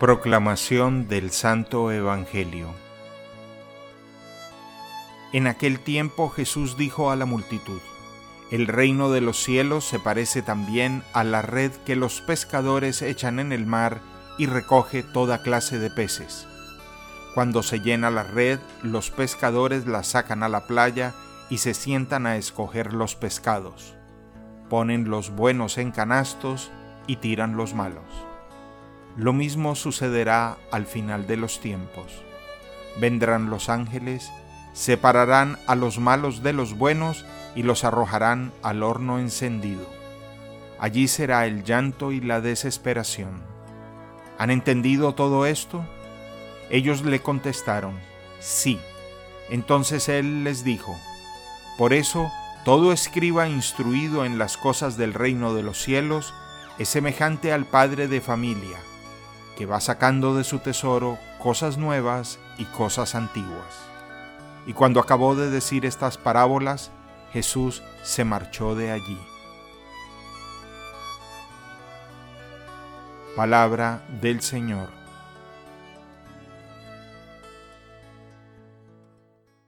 Proclamación del Santo Evangelio En aquel tiempo Jesús dijo a la multitud, El reino de los cielos se parece también a la red que los pescadores echan en el mar y recoge toda clase de peces. Cuando se llena la red, los pescadores la sacan a la playa y se sientan a escoger los pescados. Ponen los buenos en canastos y tiran los malos. Lo mismo sucederá al final de los tiempos. Vendrán los ángeles, separarán a los malos de los buenos y los arrojarán al horno encendido. Allí será el llanto y la desesperación. ¿Han entendido todo esto? Ellos le contestaron, sí. Entonces él les dijo, por eso todo escriba instruido en las cosas del reino de los cielos es semejante al padre de familia, que va sacando de su tesoro cosas nuevas y cosas antiguas. Y cuando acabó de decir estas parábolas, Jesús se marchó de allí. Palabra del Señor.